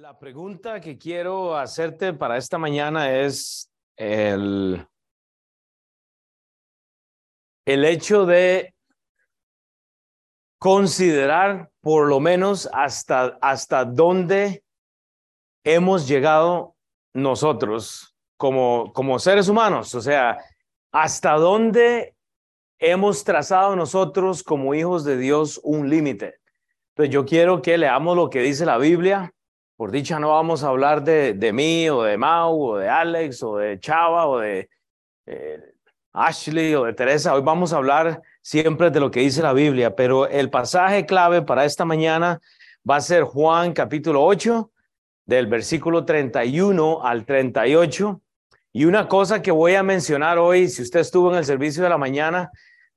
La pregunta que quiero hacerte para esta mañana es el, el hecho de considerar por lo menos hasta, hasta dónde hemos llegado nosotros como, como seres humanos, o sea, hasta dónde hemos trazado nosotros como hijos de Dios un límite. Entonces yo quiero que leamos lo que dice la Biblia por dicha no vamos a hablar de, de mí o de Mau o de Alex o de Chava o de eh, Ashley o de Teresa. Hoy vamos a hablar siempre de lo que dice la Biblia, pero el pasaje clave para esta mañana va a ser Juan capítulo 8, del versículo 31 al 38. Y una cosa que voy a mencionar hoy, si usted estuvo en el servicio de la mañana,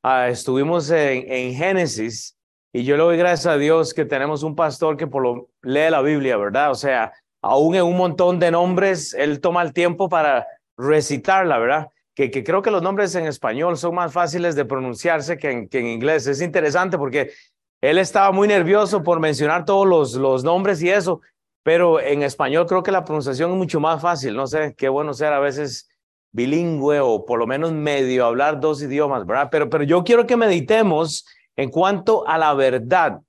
uh, estuvimos en, en Génesis y yo le doy gracias a Dios que tenemos un pastor que por lo lee la Biblia, ¿verdad? O sea, aún en un montón de nombres, él toma el tiempo para recitarla, ¿verdad? Que, que creo que los nombres en español son más fáciles de pronunciarse que en, que en inglés. Es interesante porque él estaba muy nervioso por mencionar todos los, los nombres y eso, pero en español creo que la pronunciación es mucho más fácil. No sé, qué bueno ser a veces bilingüe o por lo menos medio hablar dos idiomas, ¿verdad? Pero, pero yo quiero que meditemos en cuanto a la verdad,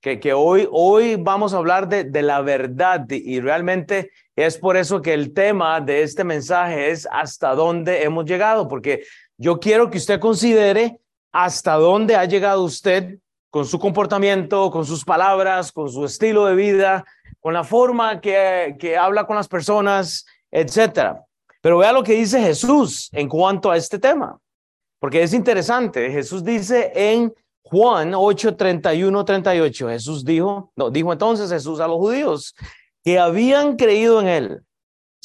que, que hoy, hoy vamos a hablar de, de la verdad y realmente es por eso que el tema de este mensaje es hasta dónde hemos llegado, porque yo quiero que usted considere hasta dónde ha llegado usted con su comportamiento, con sus palabras, con su estilo de vida, con la forma que, que habla con las personas, etcétera. Pero vea lo que dice Jesús en cuanto a este tema, porque es interesante. Jesús dice en Juan 8, 31, 38, Jesús dijo, no, dijo entonces Jesús a los judíos que habían creído en él,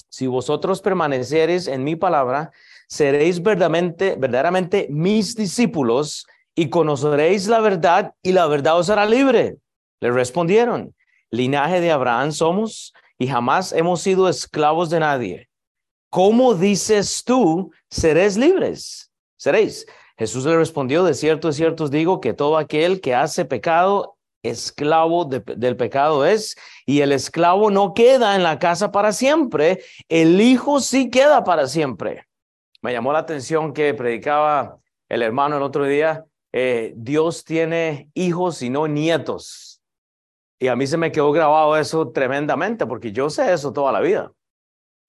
si vosotros permanecereis en mi palabra, seréis verdaderamente, verdaderamente mis discípulos y conoceréis la verdad y la verdad os hará libre. Le respondieron, linaje de Abraham somos y jamás hemos sido esclavos de nadie. ¿Cómo dices tú, seréis libres? Seréis. Jesús le respondió, de cierto, de cierto os digo que todo aquel que hace pecado, esclavo del pecado es, y el esclavo no queda en la casa para siempre, el hijo sí queda para siempre. Me llamó la atención que predicaba el hermano el otro día, eh, Dios tiene hijos y no nietos. Y a mí se me quedó grabado eso tremendamente, porque yo sé eso toda la vida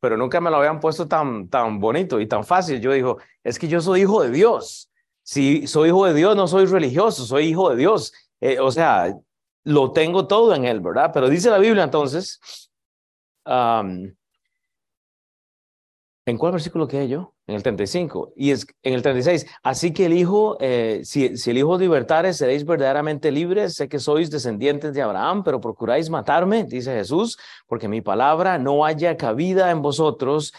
pero nunca me lo habían puesto tan, tan bonito y tan fácil. Yo digo, es que yo soy hijo de Dios. Si soy hijo de Dios, no soy religioso, soy hijo de Dios. Eh, o sea, lo tengo todo en él, ¿verdad? Pero dice la Biblia entonces, ¿en cuál versículo quedé yo? En el 35 y es en el 36. Así que el Hijo, eh, si, el Hijo libertare, seréis verdaderamente libres. Sé que sois descendientes de Abraham, pero procuráis matarme, dice Jesús, porque mi palabra no haya cabida en vosotros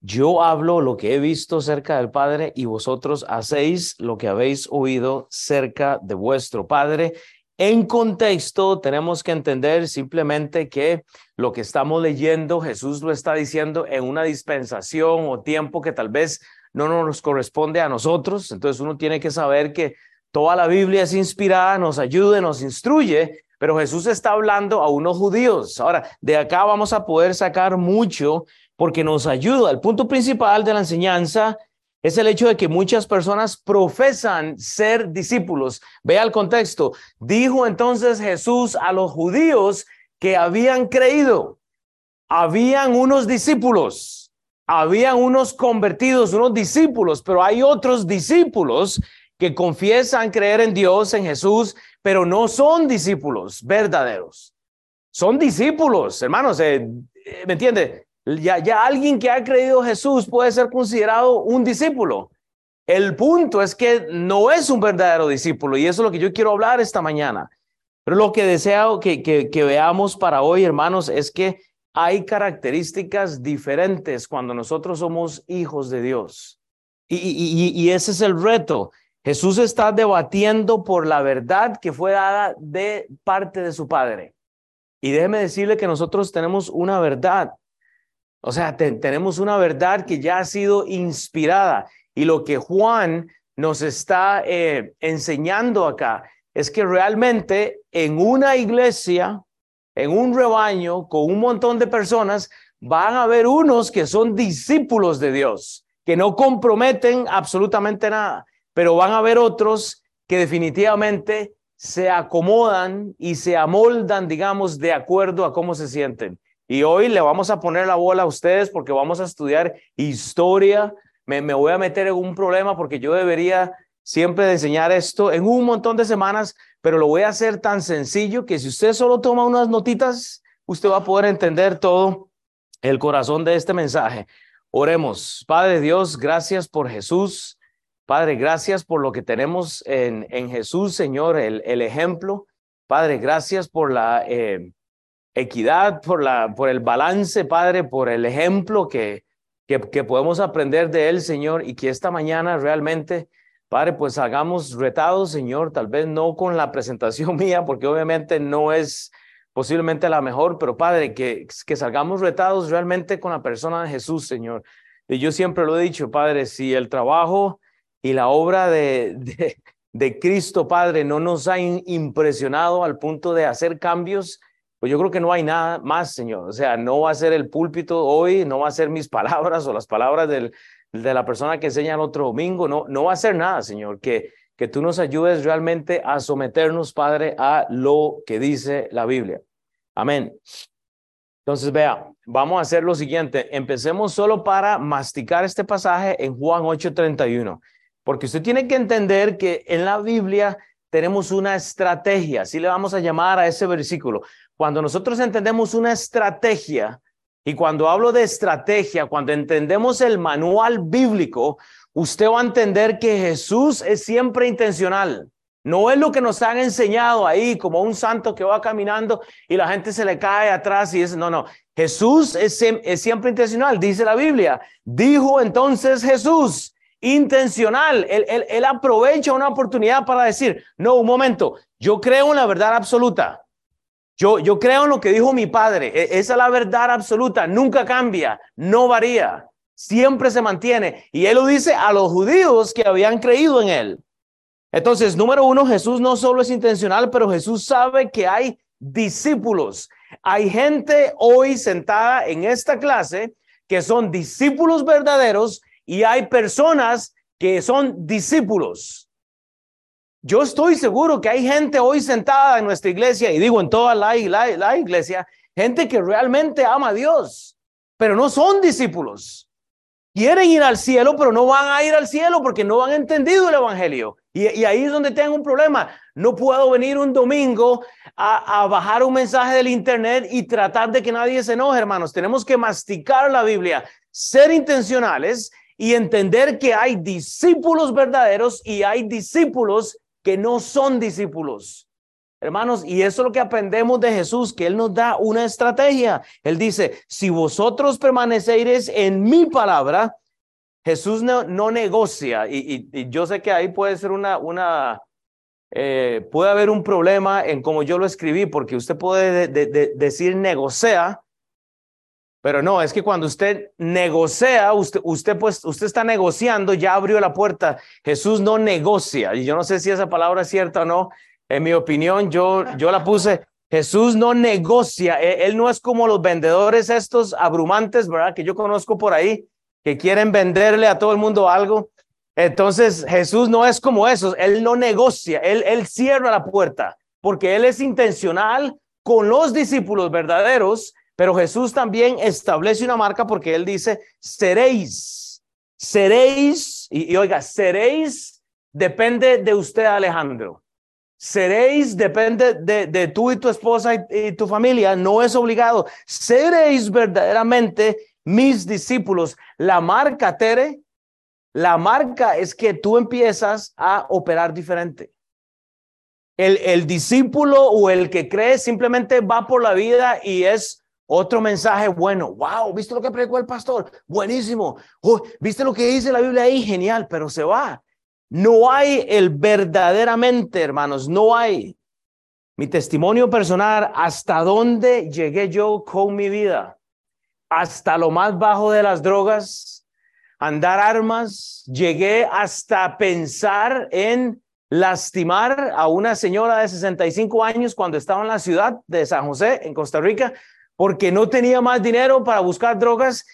yo hablo lo que he visto cerca del Padre y vosotros hacéis lo que habéis oído cerca de vuestro Padre. En contexto, tenemos que entender simplemente que lo que estamos leyendo, Jesús lo está diciendo en una dispensación o tiempo que tal vez no nos corresponde a nosotros. Entonces uno tiene que saber que toda la Biblia es inspirada, nos ayuda, nos instruye, pero Jesús está hablando a unos judíos. Ahora, de acá vamos a poder sacar mucho porque nos ayuda. El punto principal de la enseñanza es el hecho de que muchas personas profesan ser discípulos. Vea el contexto. Dijo entonces Jesús a los judíos que habían creído. Habían unos discípulos, habían unos convertidos, unos discípulos, pero hay otros discípulos que confiesan creer en Dios, en Jesús, pero no son discípulos verdaderos. Son discípulos, hermanos, eh, ¿me entiende? Ya, ya alguien que ha creído Jesús puede ser considerado un discípulo. El punto es que no es un verdadero discípulo y eso es lo que yo quiero hablar esta mañana. Pero lo que deseo que, que, veamos para hoy, hermanos, es que hay características diferentes cuando nosotros somos hijos de Dios. Y, y, y, ese es el reto. Jesús está debatiendo por la verdad que fue dada de parte de su Padre. Y déjeme decirle que nosotros tenemos una verdad o sea, tenemos una verdad que ya ha sido inspirada y lo que Juan nos está eh, enseñando acá es que realmente en una iglesia en un rebaño con un montón de personas, van a haber unos que son discípulos de Dios, que no comprometen absolutamente nada, pero van a haber otros que definitivamente se acomodan y se amoldan, digamos, de acuerdo a cómo se sienten. Y hoy le vamos a poner la bola a ustedes porque vamos a estudiar historia. Me, me voy a meter en un problema porque yo debería siempre enseñar esto en un montón de semanas, pero lo voy a hacer tan sencillo que si usted solo toma unas notitas, usted va a poder entender todo el corazón de este mensaje. Oremos. Padre Dios, gracias por Jesús. Padre, gracias por lo que tenemos en, en Jesús, Señor, el, el ejemplo. Padre, gracias por la eh, equidad, por, la, por el balance, Padre, por el ejemplo que, que, podemos aprender de Él, Señor, y que esta mañana realmente Padre, pues hagamos retados, Señor, tal vez no con la presentación mía, porque obviamente no es posiblemente la mejor, pero Padre, que, que salgamos retados realmente con la persona de Jesús, Señor. Y yo siempre lo he dicho, Padre, si el trabajo y la obra de, de, de Cristo, Padre, no nos ha impresionado al punto de hacer cambios, pues yo creo que no hay nada más, Señor. O sea, no va a ser el púlpito hoy, no va a ser mis palabras o las palabras del, de la persona que enseña el otro domingo, no, no va a ser nada, Señor, que, que tú nos ayudes realmente a someternos, Padre, a lo que dice la Biblia. Amén. Entonces, vea, vamos a hacer lo siguiente. Empecemos solo para masticar este pasaje en Juan 8:31, porque usted tiene que entender que en la Biblia tenemos una estrategia, así le vamos a llamar a ese versículo. Cuando nosotros entendemos una estrategia, y cuando hablo de estrategia, cuando entendemos el manual bíblico, usted va a entender que Jesús es siempre intencional. No es lo que nos han enseñado ahí como un santo que va caminando y la gente se le cae atrás y es, no, no, Jesús es, siempre intencional, dice la Biblia. Dijo entonces Jesús, intencional, él, él, él aprovecha una oportunidad para decir, no, un momento, yo creo en la verdad absoluta. Yo, creo en lo que dijo mi padre. E, esa es la verdad absoluta. Nunca cambia, no varía. Siempre se mantiene. Y él lo dice a los judíos que habían creído en él. Entonces, número uno, Jesús no solo es intencional, pero Jesús sabe que hay discípulos. Hay gente hoy sentada en esta clase que son discípulos verdaderos y hay personas que son discípulos. Yo estoy seguro que hay gente hoy sentada en nuestra iglesia, y digo en toda la, la, iglesia, gente que realmente ama a Dios, pero no son discípulos. Quieren ir al cielo, pero no van a ir al cielo porque no han entendido el Evangelio. Y, ahí es donde tengo un problema. No puedo venir un domingo a, a, bajar un mensaje del Internet y tratar de que nadie se enoje, hermanos. Tenemos que masticar la Biblia, ser intencionales y entender que hay discípulos verdaderos y hay discípulos que no son discípulos. Hermanos, y eso es lo que aprendemos de Jesús, que Él nos da una estrategia. Él dice, si vosotros permaneceréis en mi palabra, Jesús no, no negocia. Y, y, yo sé que ahí puede ser una, una eh, puede haber un problema en cómo yo lo escribí, porque usted puede decir negocia, pero no, es que cuando usted negocia, usted, usted, pues, usted está negociando, ya abrió la puerta. Jesús no negocia. Y yo no sé si esa palabra es cierta o no. En mi opinión, yo, yo la puse. Jesús no negocia. Él, él no es como los vendedores estos abrumantes, ¿verdad? Que yo conozco por ahí, que quieren venderle a todo el mundo algo. Entonces, Jesús no es como esos. Él no negocia. Él, él cierra la puerta porque Él es intencional con los discípulos verdaderos pero Jesús también establece una marca porque él dice, seréis, seréis, y, oiga, seréis depende de usted, Alejandro. Seréis depende de, tú y tu esposa y, tu familia, no es obligado. Seréis verdaderamente mis discípulos. La marca, Tere, la marca es que tú empiezas a operar diferente. El discípulo o el que cree simplemente va por la vida y es otro mensaje bueno. Wow, ¿viste lo que predicó el pastor? Buenísimo. ¿Viste lo que dice la Biblia ahí? Genial, pero se va. No hay el verdaderamente, hermanos, no hay. Mi testimonio personal, hasta dónde llegué yo con mi vida. Hasta lo más bajo de las drogas, andar armas, llegué hasta pensar en lastimar a una señora de 65 años cuando estaba en la ciudad de San José, en Costa Rica, porque no tenía más dinero para buscar drogas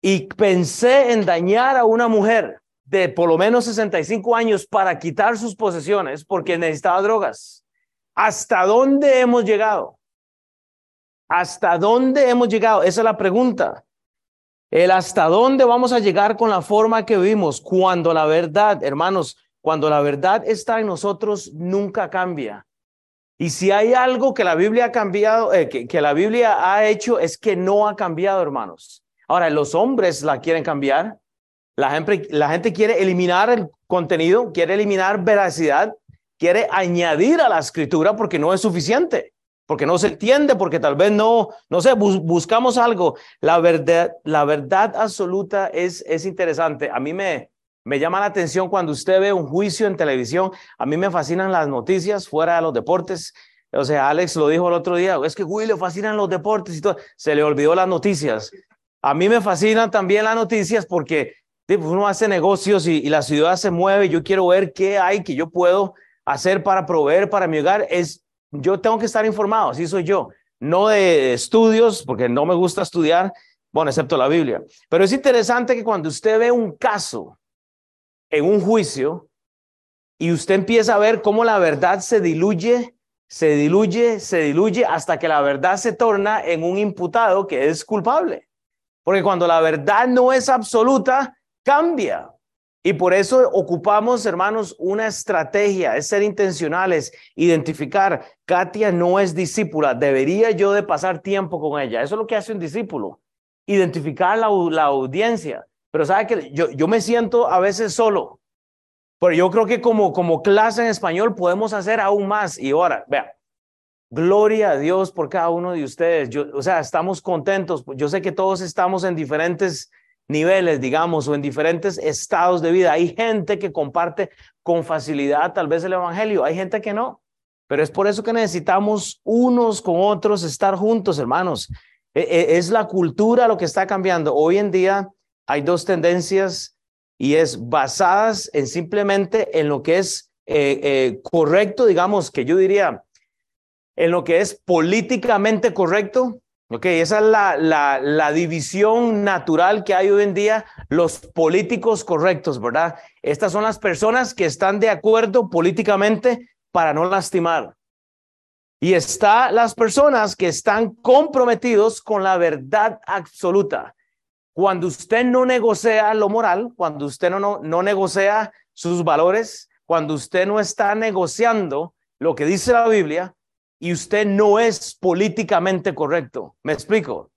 y pensé en dañar a una mujer de por lo menos 65 años para quitar sus posesiones porque necesitaba drogas. ¿Hasta dónde hemos llegado? ¿Hasta dónde hemos llegado? Esa es la pregunta. El hasta dónde vamos a llegar con la forma que vivimos cuando la verdad, hermanos, cuando la verdad está en nosotros, nunca cambia. Y si hay algo que la Biblia ha cambiado, eh, que, la Biblia ha hecho, es que no ha cambiado, hermanos. Ahora, los hombres la quieren cambiar. La gente, quiere eliminar el contenido, quiere eliminar veracidad, quiere añadir a la escritura porque no es suficiente, porque no se entiende, porque tal vez no, no sé, buscamos algo. La verdad, la verdad absoluta es, es interesante. A mí me, me llama la atención cuando usted ve un juicio en televisión. A mí me fascinan las noticias fuera de los deportes. O sea, Alex lo dijo el otro día, es que Willy le fascinan los deportes y todo. Se le olvidó las noticias. A mí me fascinan también las noticias porque pues, uno hace negocios y, la ciudad se mueve. Yo quiero ver qué hay que yo puedo hacer para proveer para mi hogar. Es, yo tengo que estar informado, así soy yo. No de estudios, porque no me gusta estudiar, bueno, excepto la Biblia. Pero es interesante que cuando usted ve un caso en un juicio y usted empieza a ver cómo la verdad se diluye, se diluye, se diluye hasta que la verdad se torna en un imputado que es culpable. Porque cuando la verdad no es absoluta, cambia. Y por eso ocupamos, hermanos, una estrategia, es ser intencionales, identificar, Katia no es discípula, debería yo de pasar tiempo con ella. Eso es lo que hace un discípulo, identificar la, la audiencia. Pero sabe que yo, yo me siento a veces solo. Pero yo creo que como, como clase en español podemos hacer aún más. Y ahora, vea, gloria a Dios por cada uno de ustedes. Yo, o sea, estamos contentos. Yo sé que todos estamos en diferentes niveles, digamos, o en diferentes estados de vida. Hay gente que comparte con facilidad tal vez el Evangelio, hay gente que no. Pero es por eso que necesitamos unos con otros estar juntos, hermanos. E, e, es la cultura lo que está cambiando. Hoy en día hay dos tendencias y es basadas en simplemente en lo que es eh, eh, correcto, digamos, que yo diría, en lo que es políticamente correcto. Ok, esa es la, la, la división natural que hay hoy en día, los políticos correctos, ¿verdad? Estas son las personas que están de acuerdo políticamente para no lastimar. Y está las personas que están comprometidos con la verdad absoluta. Cuando usted no negocia lo moral, cuando usted no, no, no negocia sus valores, cuando usted no está negociando lo que dice la Biblia y usted no es políticamente correcto. ¿Me explico?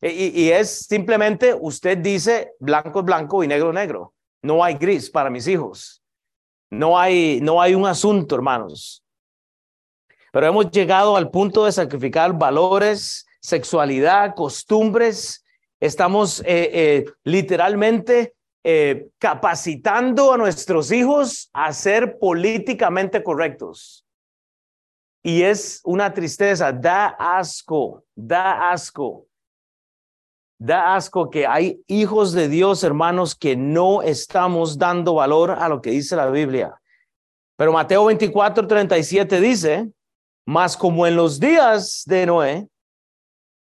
Y, y, es simplemente usted dice blanco es blanco y negro es negro. No hay gris para mis hijos. No hay, no hay un asunto, hermanos. Pero hemos llegado al punto de sacrificar valores, sexualidad, costumbres, Estamos eh, eh, literalmente eh, capacitando a nuestros hijos a ser políticamente correctos. Y es una tristeza, da asco, da asco. Da asco que hay hijos de Dios, hermanos, que no estamos dando valor a lo que dice la Biblia. Pero Mateo 24, 37 dice, más como en los días de Noé,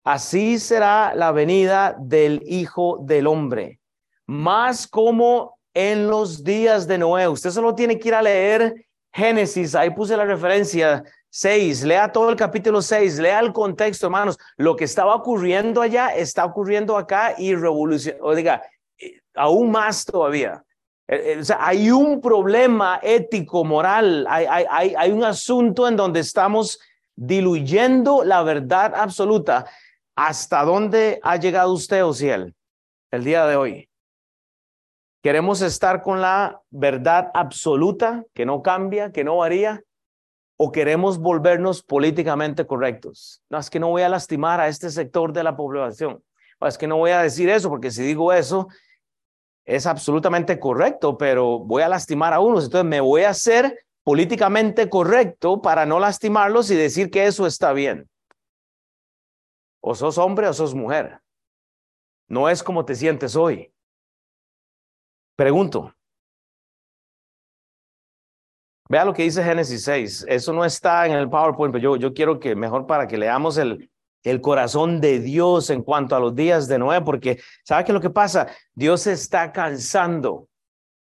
Así será la venida del Hijo del Hombre. Más como en los días de Noé. Usted solo tiene que ir a leer Génesis, ahí puse la referencia 6, lea todo el capítulo 6, lea el contexto, hermanos. Lo que estaba ocurriendo allá está ocurriendo acá y revolución, o diga, aún más todavía. Eh, eh, o sea, hay un problema ético, moral, hay, hay, hay un asunto en donde estamos diluyendo la verdad absoluta ¿Hasta dónde ha llegado usted, Ociel, el día de hoy? ¿Queremos estar con la verdad absoluta, que no cambia, que no varía? ¿O queremos volvernos políticamente correctos? No, es que no voy a lastimar a este sector de la población. es que no voy a decir eso, porque si digo eso, es absolutamente correcto, pero voy a lastimar a unos. Entonces me voy a hacer políticamente correcto para no lastimarlos y decir que eso está bien. O sos hombre o sos mujer. No es como te sientes hoy. Pregunto. Vea lo que dice Génesis 6. Eso no está en el PowerPoint, pero yo, quiero que mejor para que leamos el, el corazón de Dios en cuanto a los días de Noé, porque ¿sabe qué es lo que pasa? Dios se está cansando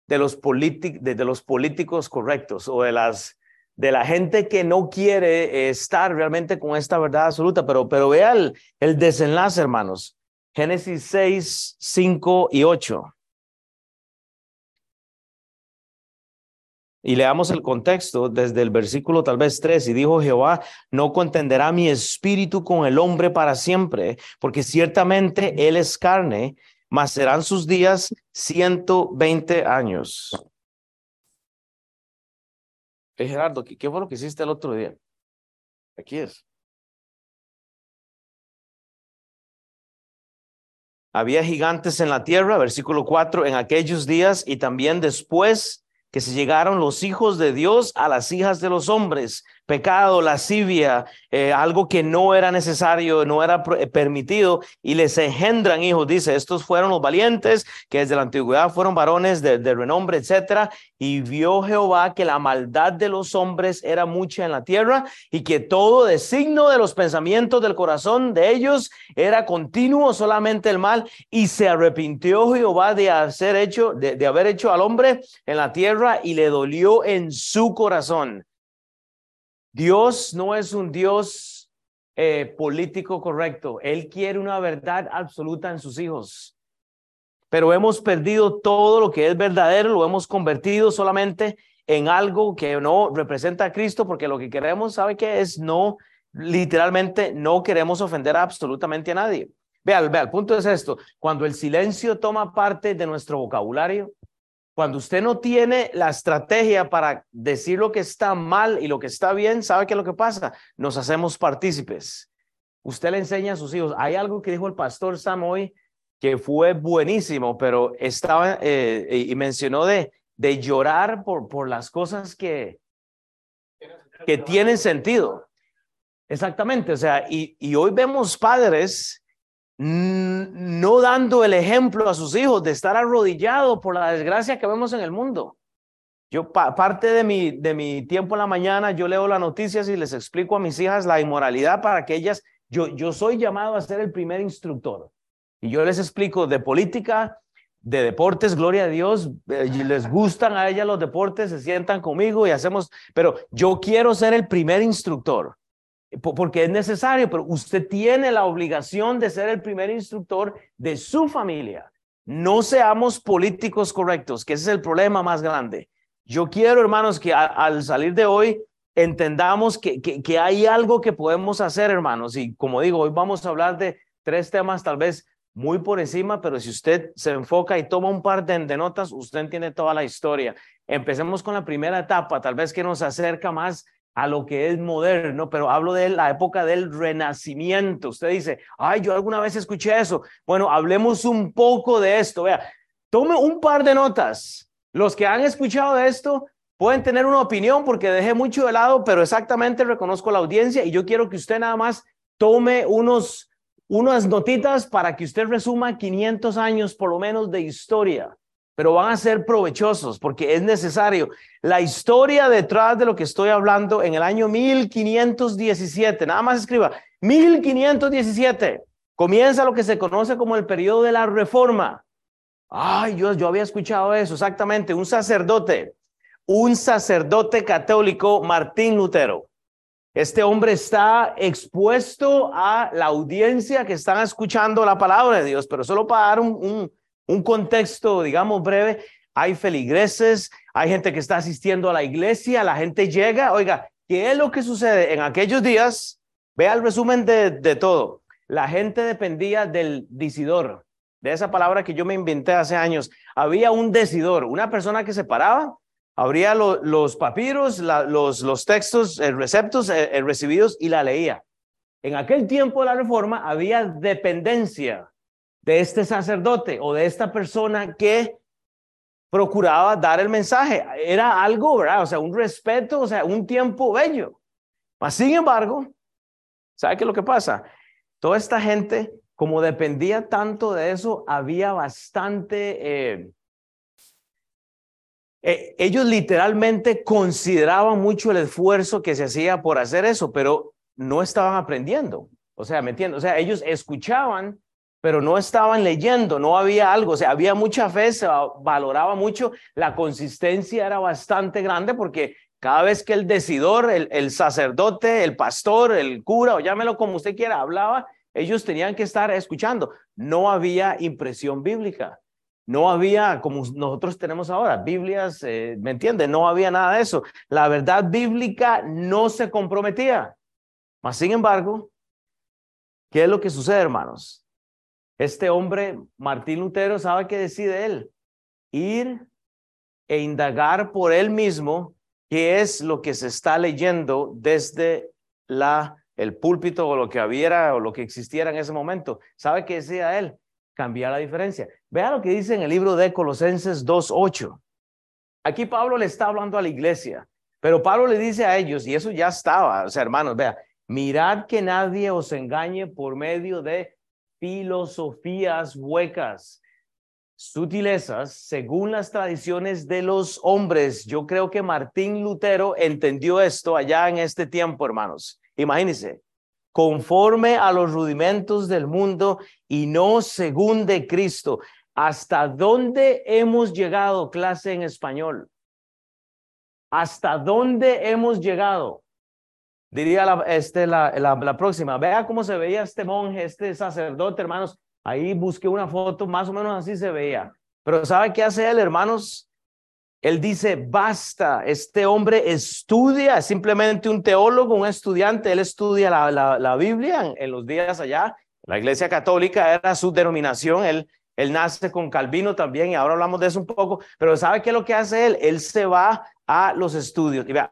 de los, de los políticos correctos o de las de la gente que no quiere estar realmente con esta verdad absoluta, pero, pero vea el, el desenlace, hermanos. Génesis 6, 5 y 8. Y leamos el contexto desde el versículo tal vez 3. Y dijo Jehová, no contenderá mi espíritu con el hombre para siempre, porque ciertamente él es carne, mas serán sus días 120 años. Gerardo, ¿qué, fue lo que hiciste el otro día? Aquí es. Había gigantes en la tierra, versículo 4, en aquellos días y también después que se llegaron los hijos de Dios a las hijas de los hombres, pecado, lascivia, eh, algo que no era necesario, no era eh, permitido, y les engendran hijos. Dice, estos fueron los valientes que desde la antigüedad fueron varones de, renombre, etcétera. Y vio Jehová que la maldad de los hombres era mucha en la tierra y que todo designo de los pensamientos del corazón de ellos era continuo solamente el mal. Y se arrepintió Jehová de haber hecho, de, de haber hecho al hombre en la tierra y le dolió en su corazón. Dios no es un Dios eh, político correcto. Él quiere una verdad absoluta en sus hijos. Pero hemos perdido todo lo que es verdadero, lo hemos convertido solamente en algo que no representa a Cristo, porque lo que queremos, ¿sabe qué es? No, literalmente no queremos ofender absolutamente a nadie. Vea, vea, el punto es esto. Cuando el silencio toma parte de nuestro vocabulario, cuando usted no tiene la estrategia para decir lo que está mal y lo que está bien, ¿sabe qué es lo que pasa? Nos hacemos partícipes. Usted le enseña a sus hijos. Hay algo que dijo el pastor Sam hoy que fue buenísimo, pero estaba eh, y mencionó de, de llorar por, por las cosas que, que tienen sentido. Exactamente, o sea, y, y hoy vemos padres no dando el ejemplo a sus hijos de estar arrodillado por la desgracia que vemos en el mundo. Yo, parte de mi, de mi tiempo en la mañana, yo leo las noticias y les explico a mis hijas la inmoralidad para que ellas, yo, yo soy llamado a ser el primer instructor. Y yo les explico de política, de deportes, gloria a Dios, eh, les gustan a ellas los deportes, se sientan conmigo y hacemos, pero yo quiero ser el primer instructor porque es necesario, pero usted tiene la obligación de ser el primer instructor de su familia. No seamos políticos correctos, que ese es el problema más grande. Yo quiero, hermanos, que al salir de hoy entendamos que, que, hay algo que podemos hacer, hermanos. Y como digo, hoy vamos a hablar de tres temas tal vez muy por encima, pero si usted se enfoca y toma un par de, de notas, usted entiende toda la historia. Empecemos con la primera etapa, tal vez que nos acerca más a lo que es moderno, pero hablo de la época del renacimiento. Usted dice, ay, yo alguna vez escuché eso. Bueno, hablemos un poco de esto. Vea, tome un par de notas. Los que han escuchado de esto pueden tener una opinión porque dejé mucho de lado, pero exactamente reconozco la audiencia y yo quiero que usted nada más tome unos, unas notitas para que usted resuma 500 años por lo menos de historia pero van a ser provechosos porque es necesario. La historia detrás de lo que estoy hablando en el año 1517, nada más escriba, 1517, comienza lo que se conoce como el periodo de la reforma. Ay, yo, yo había escuchado eso, exactamente, un sacerdote, un sacerdote católico, Martín Lutero. Este hombre está expuesto a la audiencia que están escuchando la palabra de Dios, pero solo para dar un un contexto, digamos, breve, hay feligreses, hay gente que está asistiendo a la iglesia, la gente llega, oiga, ¿qué es lo que sucede en aquellos días? Vea el resumen de, de todo. La gente dependía del decidor, de esa palabra que yo me inventé hace años. Había un decidor, una persona que se paraba, abría los papiros, los, los textos, el receptos el recibidos y la leía. En aquel tiempo de la reforma había dependencia de este sacerdote o de esta persona que procuraba dar el mensaje. Era algo, ¿verdad? O sea, un respeto, o sea, un tiempo bello. Mas, sin embargo, ¿sabe qué es lo que pasa? Toda esta gente, como dependía tanto de eso, había bastante, eh, eh, ellos literalmente consideraban mucho el esfuerzo que se hacía por hacer eso, pero no estaban aprendiendo. O sea, ¿me entiendes? O sea, ellos escuchaban, pero no estaban leyendo, no había algo, o sea, había mucha fe, se valoraba mucho, la consistencia era bastante grande porque cada vez que el decidor, el, sacerdote, el pastor, el cura, o llámelo como usted quiera, hablaba, ellos tenían que estar escuchando. No había impresión bíblica. No había, como nosotros tenemos ahora, Biblias, eh, ¿me entiende? No había nada de eso. La verdad bíblica no se comprometía. Mas, sin embargo, ¿qué es lo que sucede, hermanos? Este hombre, Martín Lutero, ¿sabe qué decide él? Ir e indagar por él mismo qué es lo que se está leyendo desde la, el púlpito o lo que hubiera o lo que existiera en ese momento. ¿Sabe qué decía él? Cambiar la diferencia. Vea lo que dice en el libro de Colosenses 2.8. Aquí Pablo le está hablando a la iglesia, pero Pablo le dice a ellos, y eso ya estaba, o sea, hermanos, vea, Mirad que nadie os engañe por medio de filosofías huecas, sutilezas, según las tradiciones de los hombres. Yo creo que Martín Lutero entendió esto allá en este tiempo, hermanos. Imagínense, conforme a los rudimentos del mundo y no según de Cristo. ¿Hasta dónde hemos llegado, clase en español? ¿Hasta dónde hemos llegado? Diría la, este, la, la, próxima, vea cómo se veía este monje, este sacerdote, hermanos. Ahí busqué una foto, más o menos así se veía. Pero ¿sabe qué hace él, hermanos? Él dice, basta, este hombre estudia, es simplemente un teólogo, un estudiante, él estudia la, la, la Biblia en, los días allá. La Iglesia Católica era su denominación, él, él nace con Calvino también y ahora hablamos de eso un poco, pero ¿sabe qué es lo que hace él? Él se va a los estudios. Y vea,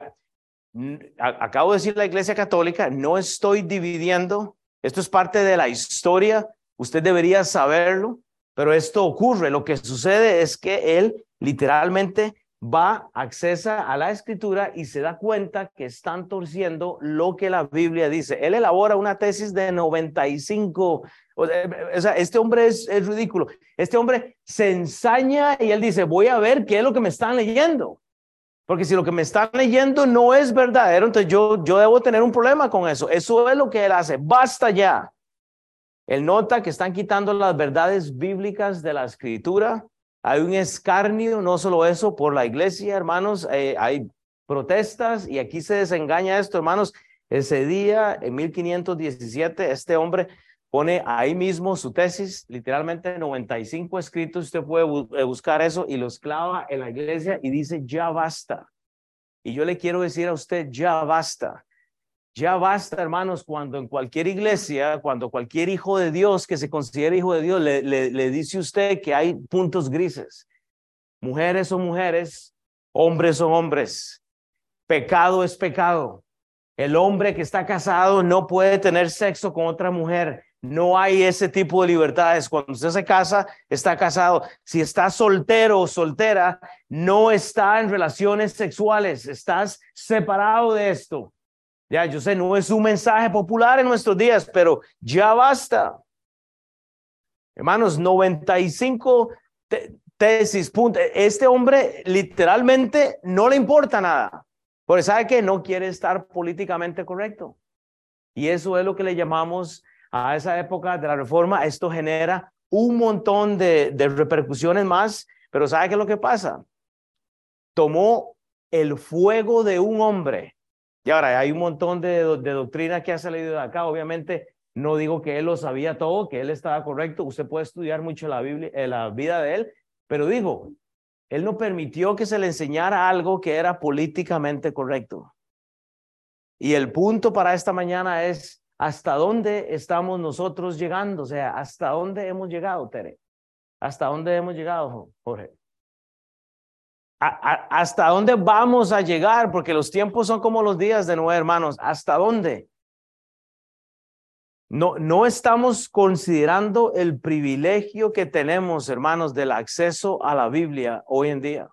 acabo de decir la Iglesia Católica, no estoy dividiendo, esto es parte de la historia, usted debería saberlo, pero esto ocurre, lo que sucede es que él literalmente va, accesa a la escritura y se da cuenta que están torciendo lo que la Biblia dice. Él elabora una tesis de 95. O sea, este hombre es, es ridículo. Este hombre se ensaña y él dice, voy a ver qué es lo que me están leyendo. Porque si lo que me están leyendo no es verdadero, entonces yo, yo debo tener un problema con eso. Eso es lo que él hace. Basta ya. Él nota que están quitando las verdades bíblicas de la escritura. Hay un escarnio, no solo eso, por la iglesia, hermanos. Eh, hay protestas y aquí se desengaña esto, hermanos. Ese día, en 1517, este hombre pone ahí mismo su tesis, literalmente 95 escritos, usted puede eh, buscar eso y los clava en la iglesia y dice, ya basta. Y yo le quiero decir a usted, ya basta. Ya basta, hermanos, cuando en cualquier iglesia, cuando cualquier hijo de Dios que se considere hijo de Dios, le, le, le dice usted que hay puntos grises. Mujeres son mujeres, hombres son hombres. Pecado es pecado. El hombre que está casado no puede tener sexo con otra mujer. No hay ese tipo de libertades. Cuando usted se casa, está casado. Si está soltero o soltera, no está en relaciones sexuales. Estás separado de esto. Ya, yo sé, no es un mensaje popular en nuestros días, pero ya basta. Hermanos, 95 tesis, punto. Este hombre literalmente no le importa nada. Porque sabe que no quiere estar políticamente correcto. Y eso es lo que le llamamos a esa época de la reforma, esto genera un montón de, repercusiones más, pero ¿sabe qué es lo que pasa? Tomó el fuego de un hombre. Y ahora hay un montón de, doctrina que ha salido de acá. Obviamente, no digo que él lo sabía todo, que él estaba correcto. Usted puede estudiar mucho la, Biblia, eh, la vida de él, pero digo, él no permitió que se le enseñara algo que era políticamente correcto. Y el punto para esta mañana es ¿Hasta dónde estamos nosotros llegando? O sea, ¿hasta dónde hemos llegado, Tere? ¿Hasta dónde hemos llegado, Jorge? ¿Hasta dónde vamos a llegar? Porque los tiempos son como los días de nueve hermanos. ¿Hasta dónde? No, no estamos considerando el privilegio que tenemos, hermanos, del acceso a la Biblia hoy en día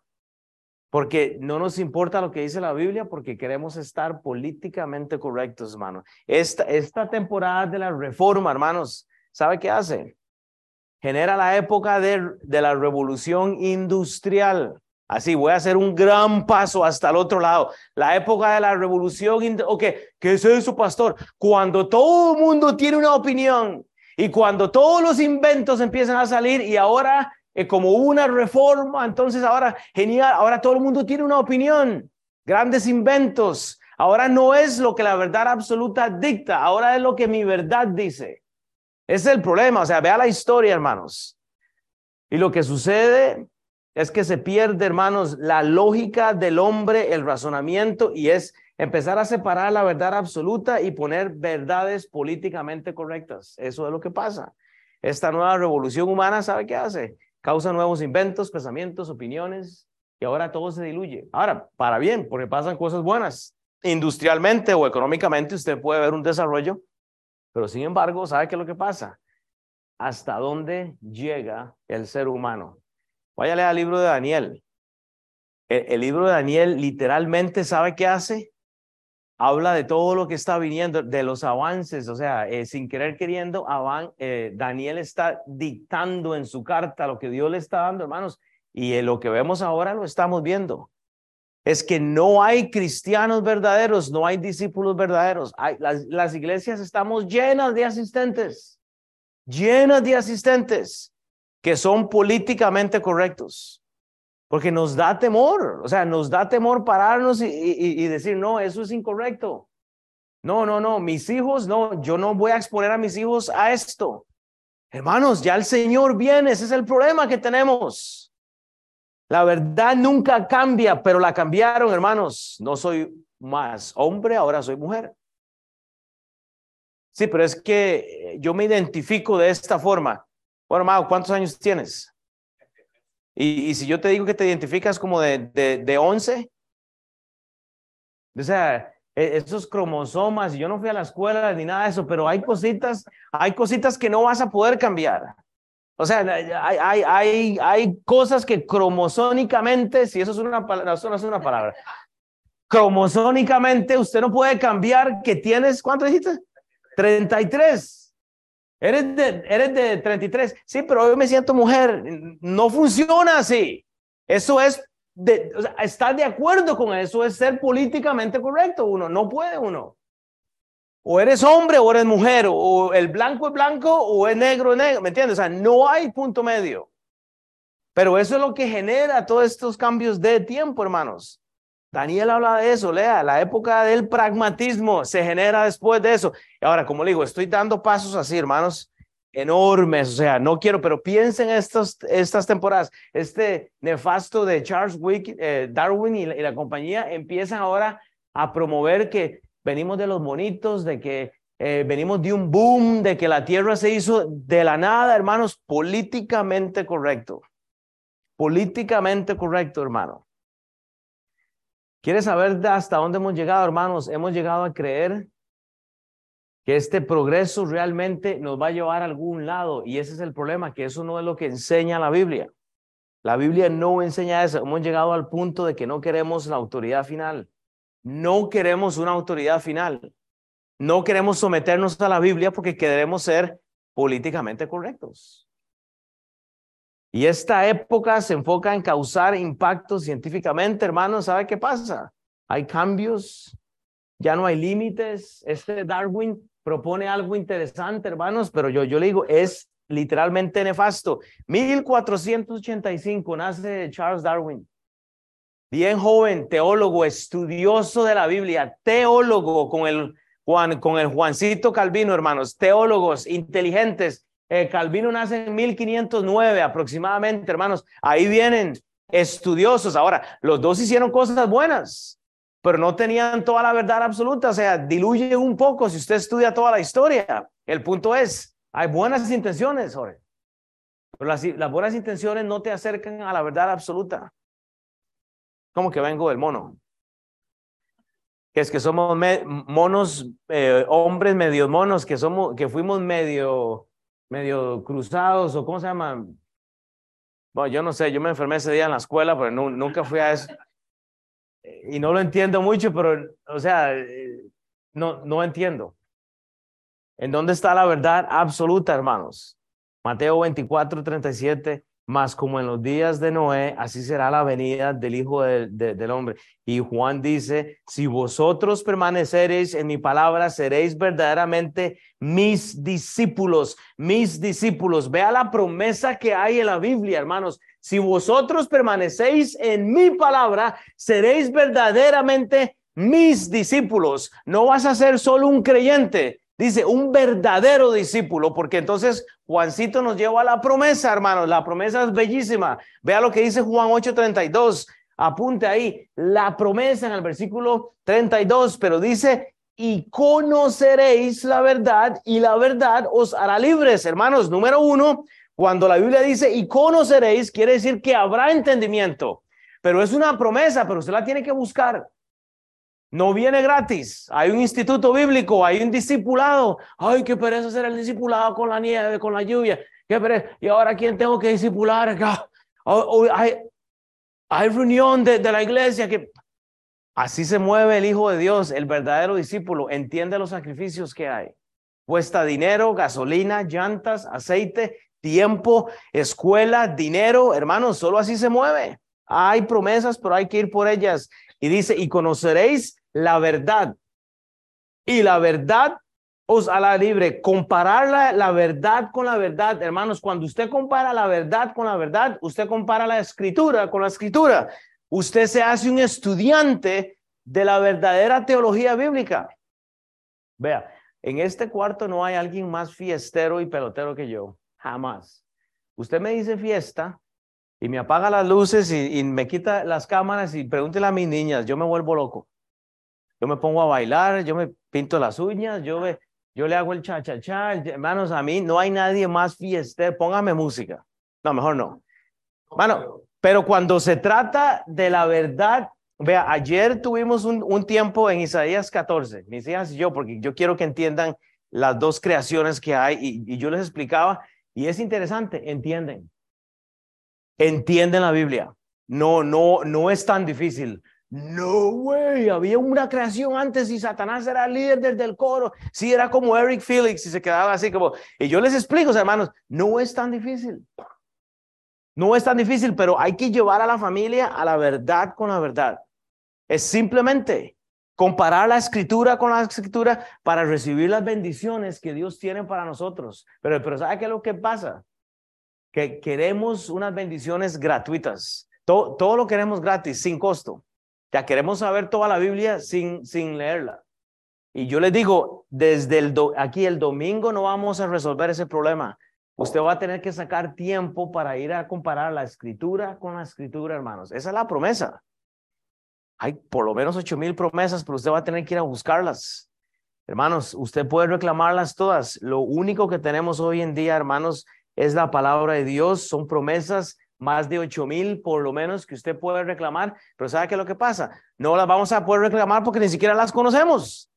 porque no nos importa lo que dice la Biblia, porque queremos estar políticamente correctos, hermanos. Esta, esta temporada de la reforma, hermanos, ¿sabe qué hace? Genera la época de, de la revolución industrial. Así, voy a hacer un gran paso hasta el otro lado. La época de la revolución, ok, ¿qué es eso, pastor? Cuando todo el mundo tiene una opinión y cuando todos los inventos empiezan a salir y ahora eh, como una reforma, entonces ahora, genial, ahora todo el mundo tiene una opinión, grandes inventos. Ahora no es lo que la verdad absoluta dicta, ahora es lo que mi verdad dice. Ese es el problema, o sea, vea la historia, hermanos. Y lo que sucede es que se pierde, hermanos, la lógica del hombre, el razonamiento, y es empezar a separar la verdad absoluta y poner verdades políticamente correctas. Eso es lo que pasa. Esta nueva revolución humana, ¿sabe qué hace? Causa nuevos inventos, pensamientos, opiniones, y ahora todo se diluye. Ahora, para bien, porque pasan cosas buenas. Industrialmente o económicamente usted puede ver un desarrollo, pero sin embargo, ¿sabe qué es lo que pasa? ¿Hasta dónde llega el ser humano? Váyale al libro de Daniel. El, libro de Daniel literalmente, ¿sabe qué hace? Habla de todo lo que está viniendo, de los avances, o sea, eh, sin querer queriendo, eh, Daniel está dictando en su carta lo que Dios le está dando, hermanos, y eh, lo que vemos ahora lo estamos viendo. Es que no hay cristianos verdaderos, no hay discípulos verdaderos. Hay, las, las iglesias estamos llenas de asistentes, llenas de asistentes que son políticamente correctos. Porque nos da temor, o sea, nos da temor pararnos y, decir, no, eso es incorrecto. No, no, no, mis hijos, no, yo no voy a exponer a mis hijos a esto. Hermanos, ya el Señor viene, ese es el problema que tenemos. La verdad nunca cambia, pero la cambiaron, hermanos. No soy más hombre, ahora soy mujer. Sí, pero es que yo me identifico de esta forma. Bueno, Mau, ¿cuántos años tienes? Y, si yo te digo que te identificas como de, de, de 11, o sea, e, esos cromosomas, yo no fui a la escuela ni nada de eso, pero hay cositas, hay cositas que no vas a poder cambiar. O sea, hay, hay, hay, hay cosas que cromosónicamente, si eso es una palabra, eso no es una palabra, cromosónicamente usted no puede cambiar que tienes, ¿cuánto dijiste? 33. Eres de, eres de 33. Sí, pero yo me siento mujer. No funciona así. Eso es, de, estar de acuerdo con eso es ser políticamente correcto. Uno no puede uno. O eres hombre o eres mujer. O el blanco es blanco o es negro es negro. ¿Me entiendes? O sea, no hay punto medio. Pero eso es lo que genera todos estos cambios de tiempo, hermanos. Daniel habla de eso, lea, la época del pragmatismo se genera después de eso. Y ahora, como le digo, estoy dando pasos así, hermanos, enormes, o sea, no quiero, pero piensen estos, estas temporadas, este nefasto de Charles Wick, eh, Darwin y la, compañía empiezan ahora a promover que venimos de los monitos, de que eh, venimos de un boom, de que la Tierra se hizo de la nada, hermanos, políticamente correcto. Políticamente correcto, hermano. ¿Quieres saber hasta dónde hemos llegado, hermanos? Hemos llegado a creer que este progreso realmente nos va a llevar a algún lado y ese es el problema, que eso no es lo que enseña la Biblia. La Biblia no enseña eso. Hemos llegado al punto de que no queremos la autoridad final. No queremos una autoridad final. No queremos someternos a la Biblia porque queremos ser políticamente correctos. Y esta época se enfoca en causar impacto científicamente, hermanos. ¿Sabe qué pasa? Hay cambios, ya no hay límites. Este Darwin propone algo interesante, hermanos, pero yo, yo le digo, es literalmente nefasto. 1485 nace Charles Darwin. Bien joven, teólogo, estudioso de la Biblia, teólogo con el Juan, con el Juancito Calvino, hermanos, teólogos inteligentes, eh, Calvino nace en 1509 aproximadamente, hermanos. Ahí vienen estudiosos. Ahora, los dos hicieron cosas buenas, pero no tenían toda la verdad absoluta. O sea, diluye un poco si usted estudia toda la historia. El punto es, hay buenas intenciones, Jorge. Pero las, buenas intenciones no te acercan a la verdad absoluta. Como que vengo del mono. Es que somos monos, eh, hombres medio monos, que somos, que fuimos medio medio cruzados o cómo se llaman. Bueno, yo no sé, yo me enfermé ese día en la escuela, pero nunca fui a eso. Y no lo entiendo mucho, pero, o sea, eh, no, no entiendo. ¿En dónde está la verdad absoluta, hermanos? Mateo 24, 37. Mas como en los días de Noé, así será la venida del Hijo del Hombre. Y Juan dice, si vosotros permaneceréis en mi palabra, seréis verdaderamente mis discípulos, mis discípulos. Vea la promesa que hay en la Biblia, hermanos. Si vosotros permanecéis en mi palabra, seréis verdaderamente mis discípulos. No vas a ser solo un creyente, dice un verdadero discípulo, porque entonces Juancito nos lleva a la promesa, hermanos. La promesa es bellísima. Vea lo que dice Juan 8:32. Apunte ahí la promesa en el versículo 32, pero dice, y conoceréis la verdad y la verdad os hará libres. Hermanos, número uno, cuando la Biblia dice, y conoceréis, quiere decir que habrá entendimiento, pero es una promesa, pero usted la tiene que buscar. No viene gratis. Hay un instituto bíblico, hay un discipulado. Ay, qué pereza hacer el discipulado con la nieve, con la lluvia. Qué pereza. Y ahora, ¿quién tengo que discipular acá? hay, hay reunión de, de la iglesia que... Así se mueve el Hijo de Dios, el verdadero discípulo. Entiende los sacrificios que hay. Cuesta dinero, gasolina, llantas, aceite, tiempo, escuela, dinero. Hermanos, solo así se mueve. Hay promesas, pero hay que ir por ellas. Y dice, y conoceréis la verdad. Y la verdad os hará libre. Comparar la, la, verdad con la verdad, hermanos, cuando usted compara la verdad con la verdad, usted compara la escritura con la escritura. Usted se hace un estudiante de la verdadera teología bíblica. Vea, en este cuarto no hay alguien más fiestero y pelotero que yo. Jamás. Usted me dice fiesta y me apaga las luces y, y me quita las cámaras y pregúntele a mis niñas, yo me vuelvo loco. Yo me pongo a bailar, yo me pinto las uñas, yo, me, yo le hago el cha-cha-cha. Hermanos, a mí no hay nadie más fiestero. Póngame música. No, mejor no. Bueno, pero cuando se trata de la verdad, vea, ayer tuvimos un, un tiempo en Isaías 14, mis hijas y yo, porque yo quiero que entiendan las dos creaciones que hay y, y yo les explicaba, y es interesante, entienden. Entienden la Biblia. No, no, no es tan difícil. No, güey, había una creación antes y Satanás era el líder del, del coro. Sí, era como Eric Felix y se quedaba así como... Y yo les explico, hermanos, no es tan difícil. No es tan difícil, pero hay que llevar a la familia a la verdad con la verdad. Es simplemente comparar la escritura con la escritura para recibir las bendiciones que Dios tiene para nosotros. Pero, pero ¿sabe qué es lo que pasa? Que queremos unas bendiciones gratuitas. Todo, todo lo queremos gratis, sin costo. Ya queremos saber toda la Biblia sin, sin leerla. Y yo les digo, desde el aquí el domingo no vamos a resolver ese problema. Usted va a tener que sacar tiempo para ir a comparar la escritura con la escritura, hermanos. Esa es la promesa. Hay por lo menos ocho mil promesas, pero usted va a tener que ir a buscarlas. Hermanos, usted puede reclamarlas todas. Lo único que tenemos hoy en día, hermanos, es la palabra de Dios. Son promesas más de ocho mil por lo menos que usted puede reclamar, pero ¿sabe qué es lo que pasa? No las vamos a poder reclamar porque ni siquiera las conocemos.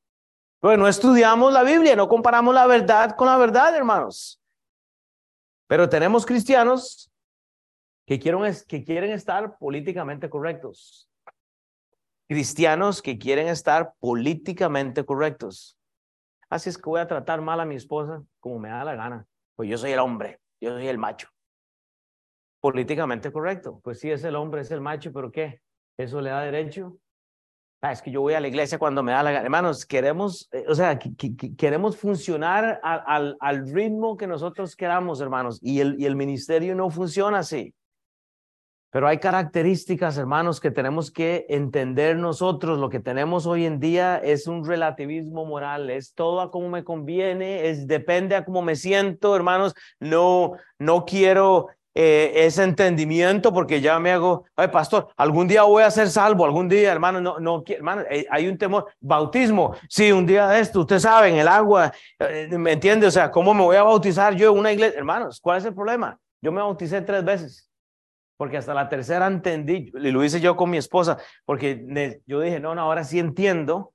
Porque no estudiamos la Biblia, no comparamos la verdad con la verdad, hermanos. Pero tenemos cristianos que quieren, que quieren estar políticamente correctos. Cristianos que quieren estar políticamente correctos. Así es que voy a tratar mal a mi esposa como me da la gana. Pues yo soy el hombre, yo soy el macho políticamente correcto. Pues sí, es el hombre, es el macho, pero ¿qué? ¿Eso le da derecho? Ah, es que yo voy a la iglesia cuando me da la gana. Hermanos, queremos, eh, o sea, queremos funcionar al, al, ritmo que nosotros queramos, hermanos, y el, y el ministerio no funciona así. Pero hay características, hermanos, que tenemos que entender nosotros. Lo que tenemos hoy en día es un relativismo moral, es todo a como me conviene, es depende a cómo me siento, hermanos. No, no quiero eh, ese entendimiento porque ya me hago, ay pastor, algún día voy a ser salvo, algún día, hermano, no, no, hermano, eh, hay un temor, bautismo, sí, un día de esto, usted sabe, en el agua, eh, ¿me entiende? O sea, ¿cómo me voy a bautizar yo en una iglesia? Hermanos, ¿cuál es el problema? Yo me bauticé tres veces, porque hasta la tercera entendí, y lo hice yo con mi esposa, porque yo dije, no, no, ahora sí entiendo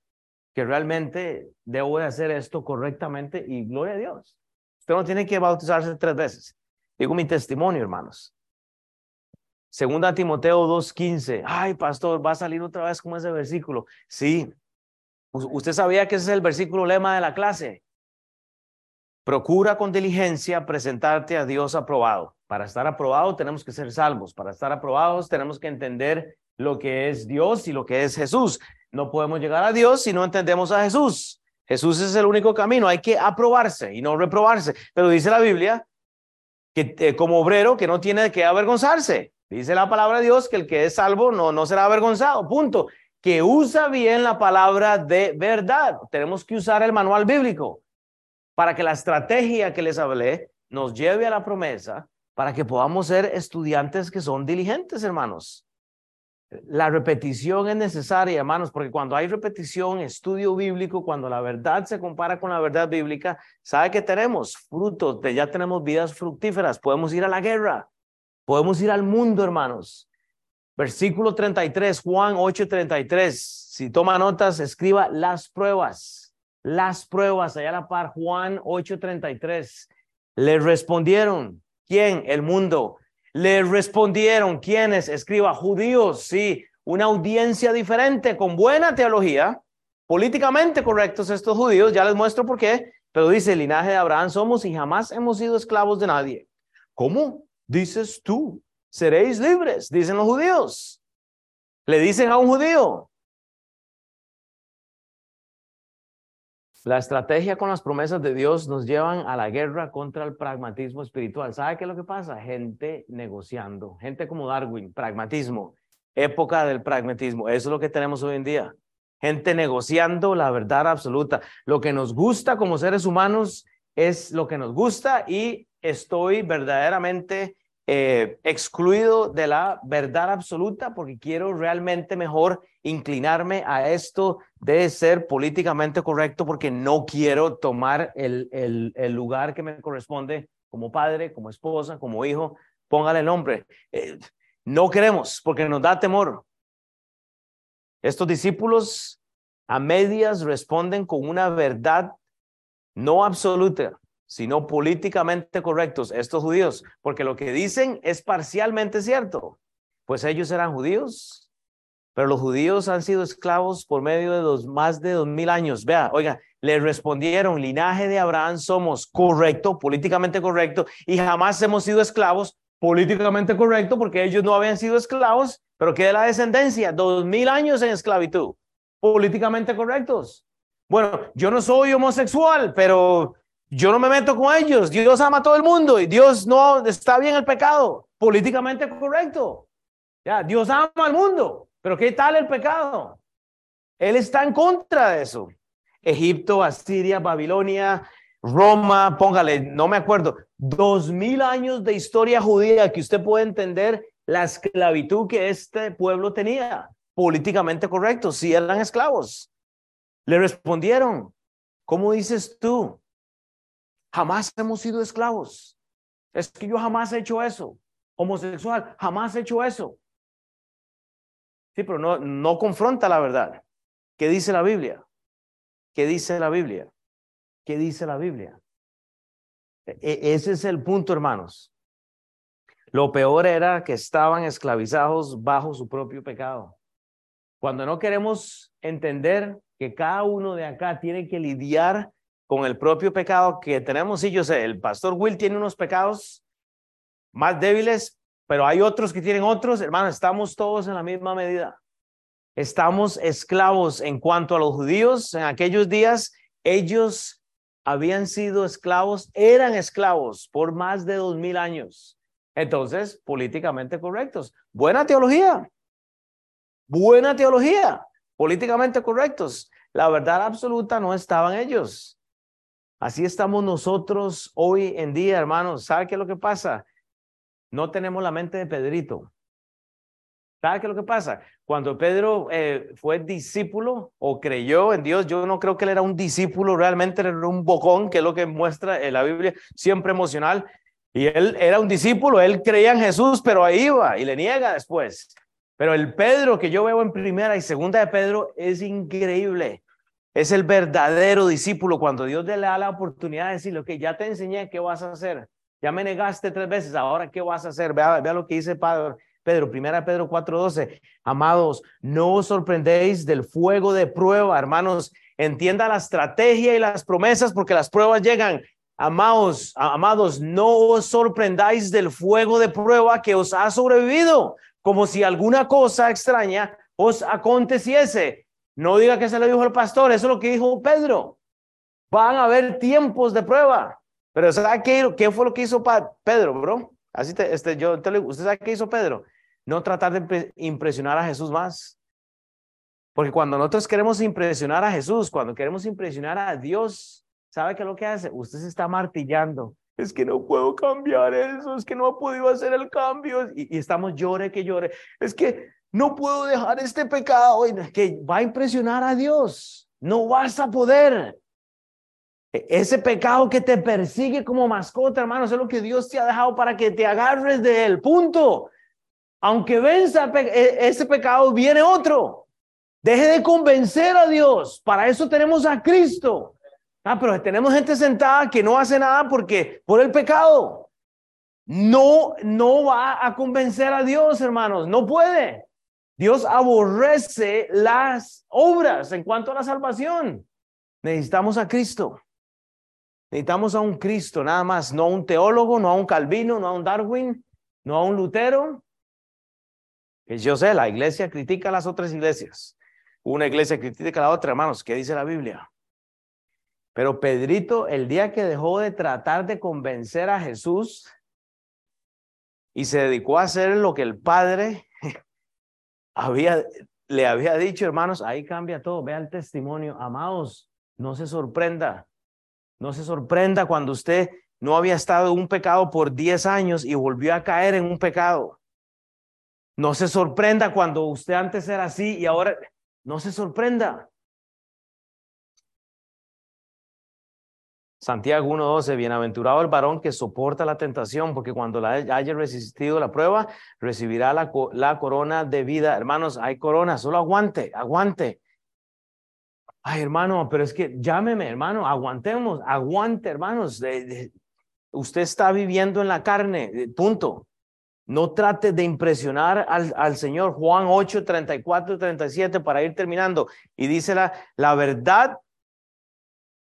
que realmente debo de hacer esto correctamente y gloria a Dios. Usted no tiene que bautizarse tres veces. Digo mi testimonio, hermanos. Segunda Timoteo 2.15. Ay, pastor, va a salir otra vez como ese versículo. Sí. Usted sabía que ese es el versículo lema de la clase. Procura con diligencia presentarte a Dios aprobado. Para estar aprobados tenemos que ser salvos. Para estar aprobados tenemos que entender lo que es Dios y lo que es Jesús. No podemos llegar a Dios si no entendemos a Jesús. Jesús es el único camino. Hay que aprobarse y no reprobarse. Pero dice la Biblia que eh, como obrero que no tiene que avergonzarse. Dice la palabra de Dios que el que es salvo no, no será avergonzado. Punto. Que usa bien la palabra de verdad. Tenemos que usar el manual bíblico para que la estrategia que les hablé nos lleve a la promesa para que podamos ser estudiantes que son diligentes, hermanos. La repetición es necesaria, hermanos, porque cuando hay repetición, estudio bíblico, cuando la verdad se compara con la verdad bíblica, ¿sabe que tenemos? Frutos, de ya tenemos vidas fructíferas, podemos ir a la guerra, podemos ir al mundo, hermanos. Versículo 33, Juan 8:33. Si toma notas, escriba las pruebas, las pruebas, allá a la par, Juan 8:33. Le respondieron, ¿quién? El mundo. Le respondieron, ¿quiénes? Escriba, judíos, sí, una audiencia diferente, con buena teología, políticamente correctos estos judíos, ya les muestro por qué, pero dice, el linaje de Abraham somos y jamás hemos sido esclavos de nadie. ¿Cómo? Dices tú, seréis libres, dicen los judíos. Le dicen a un judío, La estrategia con las promesas de Dios nos llevan a la guerra contra el pragmatismo espiritual. ¿Sabe qué es lo que pasa? Gente negociando, gente como Darwin, pragmatismo, época del pragmatismo. Eso es lo que tenemos hoy en día. Gente negociando la verdad absoluta. Lo que nos gusta como seres humanos es lo que nos gusta y estoy verdaderamente eh, excluido de la verdad absoluta porque quiero realmente mejor inclinarme a esto de ser políticamente correcto porque no quiero tomar el, el, lugar que me corresponde como padre, como esposa, como hijo, póngale el nombre. Eh, no queremos porque nos da temor. Estos discípulos a medias responden con una verdad no absoluta, sino políticamente correctos, estos judíos, porque lo que dicen es parcialmente cierto, pues ellos eran judíos, pero los judíos han sido esclavos por medio de dos, más de dos mil años. Vea, oiga, le respondieron, linaje de Abraham somos correcto, políticamente correcto, y jamás hemos sido esclavos, políticamente correcto, porque ellos no habían sido esclavos, pero que de la descendencia, dos mil años en esclavitud, políticamente correctos. Bueno, yo no soy homosexual, pero yo no me meto con ellos. Dios ama a todo el mundo y Dios no está bien el pecado. Políticamente correcto. Ya, Dios ama al mundo. Pero ¿qué tal el pecado? Él está en contra de eso. Egipto, Asiria, Babilonia, Roma, póngale, no me acuerdo, dos mil años de historia judía que usted puede entender la esclavitud que este pueblo tenía. Políticamente correcto, si eran esclavos. Le respondieron, ¿cómo dices tú? Jamás hemos sido esclavos. Es que yo jamás he hecho eso. Homosexual, jamás he hecho eso. Sí, pero no, no confronta la verdad. ¿Qué dice la Biblia? ¿Qué dice la Biblia? ¿Qué dice la Biblia? E, e ese es el punto, hermanos. Lo peor era que estaban esclavizados bajo su propio pecado. Cuando no queremos entender que cada uno de acá tiene que lidiar con el propio pecado que tenemos. Sí, yo sé, el pastor Will tiene unos pecados más débiles, pero hay otros que tienen otros. Hermano, estamos todos en la misma medida. Estamos esclavos en cuanto a los judíos. En aquellos días, ellos habían sido esclavos, eran esclavos por más de dos mil años. Entonces, políticamente correctos. Buena teología. Buena teología. Políticamente correctos. La verdad absoluta no estaba en ellos. Así estamos nosotros hoy en día, hermanos. ¿Sabe qué es lo que pasa? No tenemos la mente de Pedrito. ¿Sabe qué es lo que pasa? Cuando Pedro eh, fue discípulo o creyó en Dios, yo no creo que él era un discípulo, realmente era un bocón, que es lo que muestra en la Biblia, siempre emocional. Y él era un discípulo, él creía en Jesús, pero ahí iba y le niega después. Pero el Pedro que yo veo en primera y segunda de Pedro es increíble. Es el verdadero discípulo cuando Dios le da la oportunidad de decirle, que ya te enseñé, ¿qué vas a hacer? Ya me negaste tres veces, ahora ¿qué vas a hacer? Vea, vea lo que dice Pedro, Pedro, Pedro 4:12. Amados, no os sorprendéis del fuego de prueba, hermanos. Entienda la estrategia y las promesas porque las pruebas llegan Amados, amados, no os sorprendáis del fuego de prueba que os ha sobrevivido, como si alguna cosa extraña os aconteciese. No diga que se lo dijo el pastor, eso es lo que dijo Pedro. Van a haber tiempos de prueba. Pero ¿sabe qué, fue lo que hizo Pedro, bro? Así te, este, yo, ¿Usted sabe qué hizo Pedro? No tratar de impresionar a Jesús más. Porque cuando nosotros queremos impresionar a Jesús, cuando queremos impresionar a Dios, ¿sabe qué es lo que hace? Usted se está martillando. Es que no puedo cambiar eso, es que no he podido hacer el cambio. Y, y estamos llore que llore. Es que no puedo dejar este pecado que va a impresionar a Dios. No vas a poder. E, ese pecado que te persigue como mascota, hermano, es lo que Dios te ha dejado para que te agarres de él. Punto. Aunque venza e, ese pecado, viene otro. Deje de convencer a Dios. Para eso tenemos a Cristo. Ah, pero tenemos gente sentada que no hace nada porque por el pecado. No, no va a convencer a Dios, hermanos. No puede. Dios aborrece las obras en cuanto a la salvación. Necesitamos a Cristo. Necesitamos a un Cristo, nada más, no a un teólogo, no a un Calvino, no a un Darwin, no a un Lutero. Que yo sé, la iglesia critica a las otras iglesias. Una iglesia critica a la otra, hermanos. ¿Qué dice la Biblia? Pero Pedrito, el día que dejó de tratar de convencer a Jesús y se dedicó a hacer lo que el Padre había, le había dicho, hermanos, ahí cambia todo. Vea el testimonio. Amados, no se sorprenda. No se sorprenda cuando usted no había estado en un pecado por 10 años y volvió a caer en un pecado. No se sorprenda cuando usted antes era así y ahora no se sorprenda. Santiago 1.12, bienaventurado el varón que soporta la tentación, porque cuando la haya resistido la prueba, recibirá la, la corona de vida. Hermanos, hay corona, solo aguante, aguante. Ay, hermano, pero es que llámeme, hermano, aguantemos, aguante, hermanos. usted está viviendo en la carne, punto. No trate de impresionar al, al, Señor. Juan 8, 34 37 para ir terminando. Y dice la, la verdad,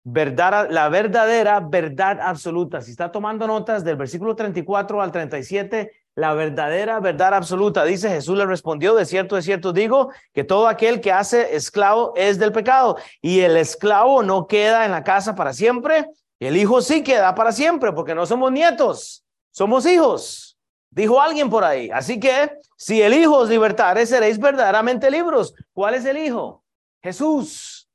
verdad, la verdadera verdad absoluta. Si está tomando notas del versículo 34 al 37, la verdadera verdad absoluta. Dice Jesús le respondió, de cierto, de cierto digo, que todo aquel que hace esclavo es del pecado y el esclavo no queda en la casa para siempre, el hijo sí queda para siempre, porque no somos nietos, somos hijos, dijo alguien por ahí. Así que si el hijo os libertare, seréis verdaderamente libros. ¿Cuál es el hijo? Jesús.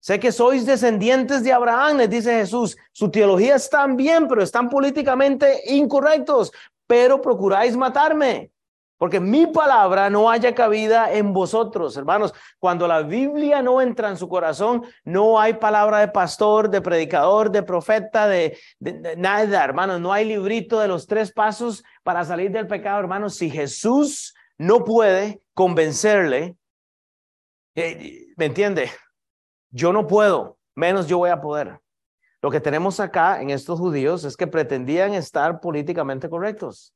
Sé que sois descendientes de Abraham, les dice Jesús. Su teología está bien, pero están políticamente incorrectos pero procuráis matarme, porque mi palabra no haya cabida en vosotros, hermanos. Cuando la Biblia no entra en su corazón, no hay palabra de pastor, de predicador, de profeta, de, nada, hermanos. No hay librito de los tres pasos para salir del pecado, hermanos. Si Jesús no puede convencerle, eh, ¿me entiende? Yo no puedo, menos yo voy a poder. Lo que tenemos acá en estos judíos es que pretendían estar políticamente correctos.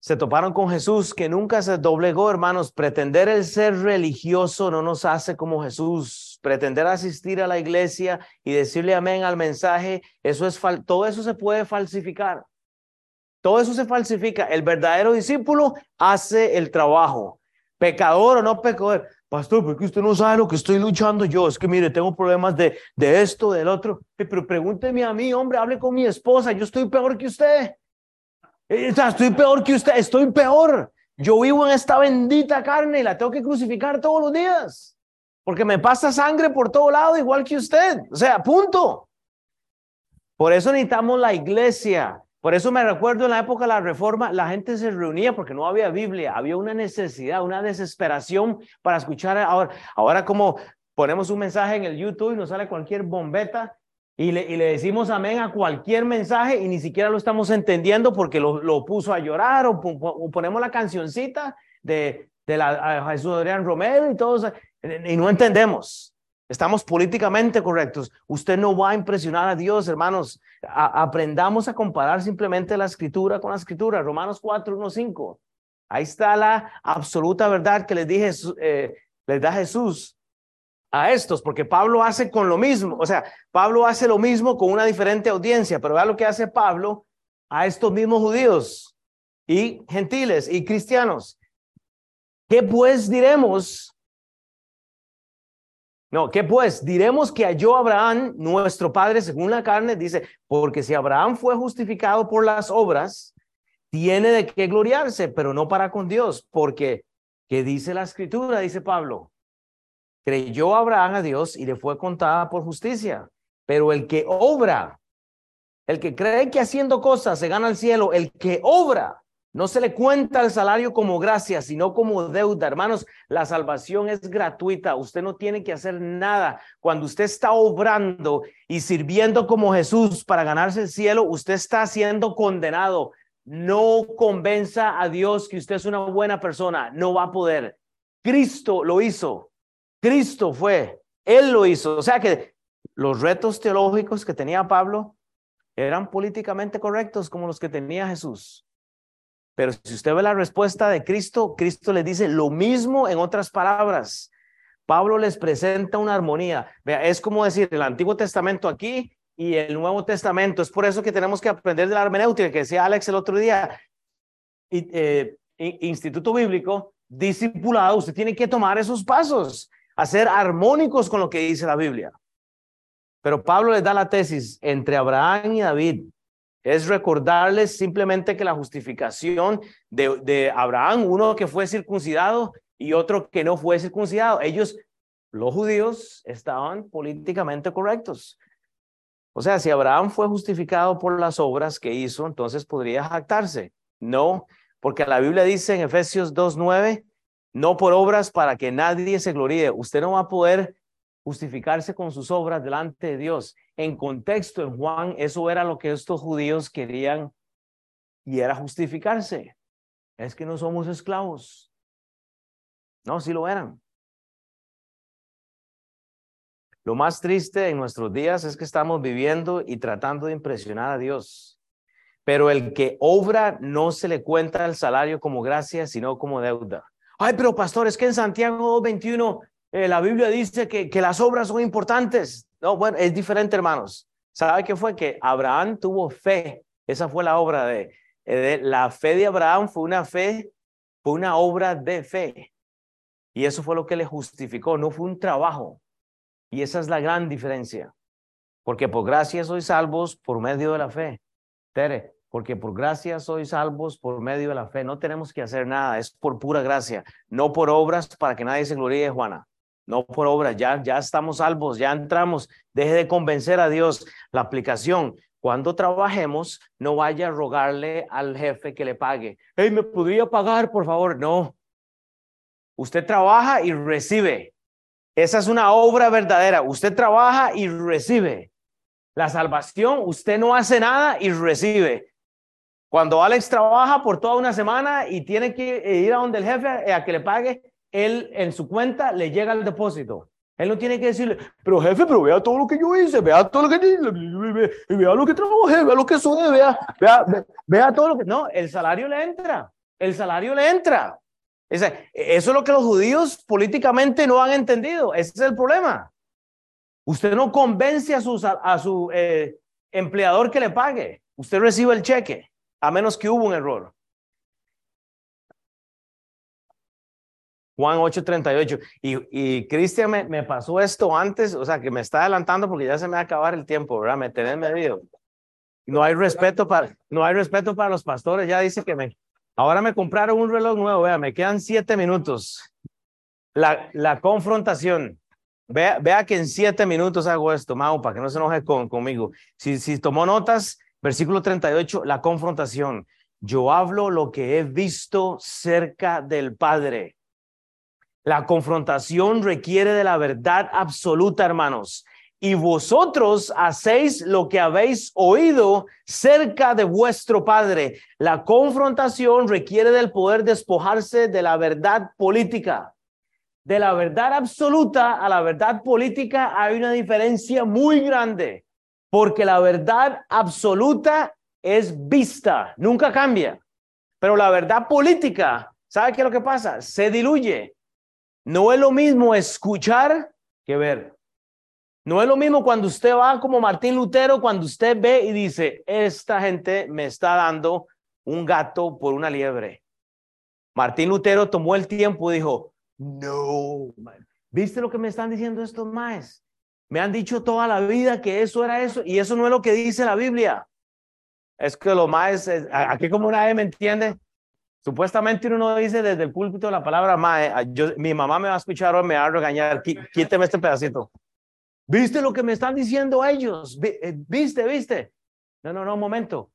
Se toparon con Jesús que nunca se doblegó, hermanos. Pretender el ser religioso no nos hace como Jesús. Pretender asistir a la iglesia y decirle amén al mensaje, eso es todo eso se puede falsificar. Todo eso se falsifica. El verdadero discípulo hace el trabajo. Pecador o no pecador. Pastor, porque usted no sabe lo que estoy luchando yo. Es que mire, tengo problemas de, de esto, del otro. Pero pregúnteme a mí, hombre, hable con mi esposa. Yo estoy peor que usted. Eh, estoy peor que usted. Estoy peor. Yo vivo en esta bendita carne y la tengo que crucificar todos los días. Porque me pasa sangre por todo lado, igual que usted. O sea, punto. Por eso necesitamos la iglesia. Por eso me recuerdo en la época de la reforma, la gente se reunía porque no había Biblia, había una necesidad, una desesperación para escuchar. Ahora, ahora como ponemos un mensaje en el YouTube y nos sale cualquier bombeta y le, y le decimos amén a cualquier mensaje y ni siquiera lo estamos entendiendo porque lo, lo puso a llorar o, ponemos la cancioncita de, de la, Jesús Adrián Romero y todos, y no entendemos. Estamos políticamente correctos. Usted no va a impresionar a Dios, hermanos. aprendamos a comparar simplemente la escritura con la escritura. Romanos 4, 1, 5. Ahí está la absoluta verdad que les dije, eh, les da Jesús. a estos, porque Pablo hace con lo mismo, o sea, Pablo hace lo mismo con una diferente audiencia, pero vea lo que hace Pablo a estos mismos judíos y gentiles y cristianos. ¿Qué pues diremos? No, ¿qué pues? Diremos que halló Abraham, nuestro padre, según la carne, dice, porque si Abraham fue justificado por las obras, tiene de qué gloriarse, pero no para con Dios, porque, ¿qué dice la escritura? Dice Pablo, creyó Abraham a Dios y le fue contada por justicia, pero el que obra, el que cree que haciendo cosas se gana el cielo, el que obra, no se le cuenta el salario como gracia, sino como deuda. Hermanos, la salvación es gratuita. Usted no tiene que hacer nada. Cuando usted está obrando y sirviendo como Jesús para ganarse el cielo, usted está siendo condenado. No convenza a Dios que usted es una buena persona. No va a poder. Cristo lo hizo. Cristo fue. Él lo hizo. O sea que los retos teológicos que tenía Pablo eran políticamente correctos como los que tenía Jesús. Pero si usted ve la respuesta de Cristo, Cristo le dice lo mismo en otras palabras. Pablo les presenta una armonía. Vea, es como decir el Antiguo Testamento aquí y el Nuevo Testamento. Es por eso que tenemos que aprender de la hermenéutica, que decía Alex el otro día. Y, eh, Instituto Bíblico, discipulado, usted tiene que tomar esos pasos, hacer armónicos con lo que dice la Biblia. Pero Pablo les da la tesis entre Abraham y David es recordarles simplemente que la justificación de, Abraham, uno que fue circuncidado y otro que no fue circuncidado, ellos, los judíos, estaban políticamente correctos. O sea, si Abraham fue justificado por las obras que hizo, entonces podría jactarse. No, porque la Biblia dice en Efesios 2.9, no por obras para que nadie se gloríe. Usted no va a poder justificarse con sus obras delante de Dios. En contexto, en Juan, eso era lo que estos judíos querían y era justificarse. Es que no somos esclavos. No, sí lo eran. Lo más triste en nuestros días es que estamos viviendo y tratando de impresionar a Dios. Pero el que obra no se le cuenta el salario como gracia, sino como deuda. Ay, pero pastor, es que en Santiago 21 eh, la Biblia dice que, que las obras son importantes. No, bueno, es diferente, hermanos. ¿Sabe qué fue? Que Abraham tuvo fe. Esa fue la obra de, eh, de la fe de Abraham, fue una fe, fue una obra de fe. Y eso fue lo que le justificó, no fue un trabajo. Y esa es la gran diferencia. Porque por gracia sois salvos por medio de la fe. Tere, porque por gracia sois salvos por medio de la fe. No tenemos que hacer nada, es por pura gracia, no por obras para que nadie se gloríe, Juana no por obra, ya, ya estamos salvos, ya entramos, deje de convencer a Dios. La aplicación, cuando trabajemos, no vaya a rogarle al jefe que le pague. Hey, ¿me podría pagar, por favor? No. Usted trabaja y recibe. Esa es una obra verdadera. Usted trabaja y recibe. La salvación, usted no hace nada y recibe. Cuando Alex trabaja por toda una semana y tiene que ir a donde el jefe a que le pague, él en su cuenta le llega el depósito. Él no tiene que decirle, pero jefe, pero vea todo lo que yo hice, vea todo lo que vea lo que trabajé, vea lo que soy, vea, vea, vea todo lo que. No, el salario le entra, el salario le entra. eso es lo que los judíos políticamente no han entendido. Ese es el problema. Usted no convence a, a, su eh, empleador que le pague. Usted recibe el cheque, a menos que hubo un error. Juan 8:38. Y, y Cristian me, pasó esto antes, o sea, que me está adelantando porque ya se me va a acabar el tiempo, ¿verdad? Me tenés medido. No hay respeto para, no hay respeto para los pastores. Ya dice que me, ahora me compraron un reloj nuevo, vea, me quedan siete minutos. La, la confrontación. Vea, vea que en siete minutos hago esto, Mau, para que no se enoje con, conmigo. Si, si tomó notas, versículo 38, la confrontación. Yo hablo lo que he visto cerca del Padre la confrontación requiere de la verdad absoluta, hermanos. Y vosotros hacéis lo que habéis oído cerca de vuestro Padre. La confrontación requiere del poder despojarse de la verdad política. De la verdad absoluta a la verdad política hay una diferencia muy grande, porque la verdad absoluta es vista, nunca cambia. Pero la verdad política, ¿sabe qué es lo que pasa? Se diluye no es lo mismo escuchar que ver. No es lo mismo cuando usted va como Martín Lutero, cuando usted ve y dice, esta gente me está dando un gato por una liebre. Martín Lutero tomó el tiempo y dijo, no, ¿viste lo que me están diciendo estos maes? Me han dicho toda la vida que eso era eso y eso no es lo que dice la Biblia. Es que lo más, aquí como nadie me entiende, supuestamente uno no dice desde el púlpito la palabra mae, yo, mi mamá me va a escuchar o me va a regañar, quíteme este pedacito. ¿Viste lo que me están diciendo ellos? Eh, ¿Viste, viste? No, no, no, un momento.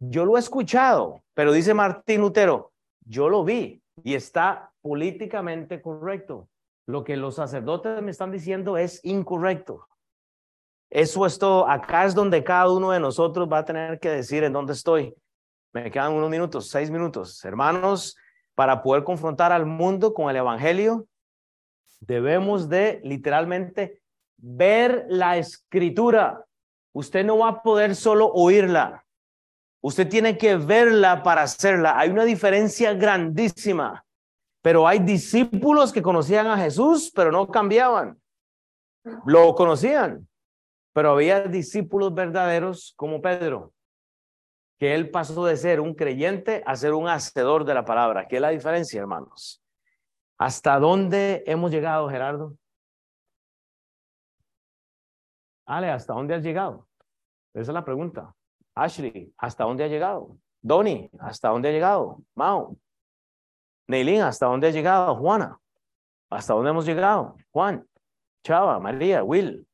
Yo lo he escuchado, pero dice Martín Lutero, yo lo vi y está políticamente correcto. Lo que los sacerdotes me están diciendo es incorrecto. Eso es todo. Acá es donde cada uno de nosotros va a tener que decir en dónde estoy. Me quedan unos minutos, seis minutos. Hermanos, para poder confrontar al mundo con el Evangelio, debemos de literalmente ver la escritura. Usted no va a poder solo oírla. Usted tiene que verla para hacerla. Hay una diferencia grandísima. Pero hay discípulos que conocían a Jesús, pero no cambiaban. Lo conocían, pero había discípulos verdaderos como Pedro, que él pasó de ser un creyente a ser un hacedor de la palabra. ¿Qué es la diferencia, hermanos? ¿Hasta dónde hemos llegado, Gerardo? Ale, ¿hasta dónde has llegado? Esa es la pregunta. Ashley, ¿hasta dónde ha llegado? Donnie, ¿hasta dónde ha llegado? Mao. Neilín, ¿hasta dónde ha llegado? Juana. ¿Hasta dónde hemos llegado? Juan, Chava, María, Will,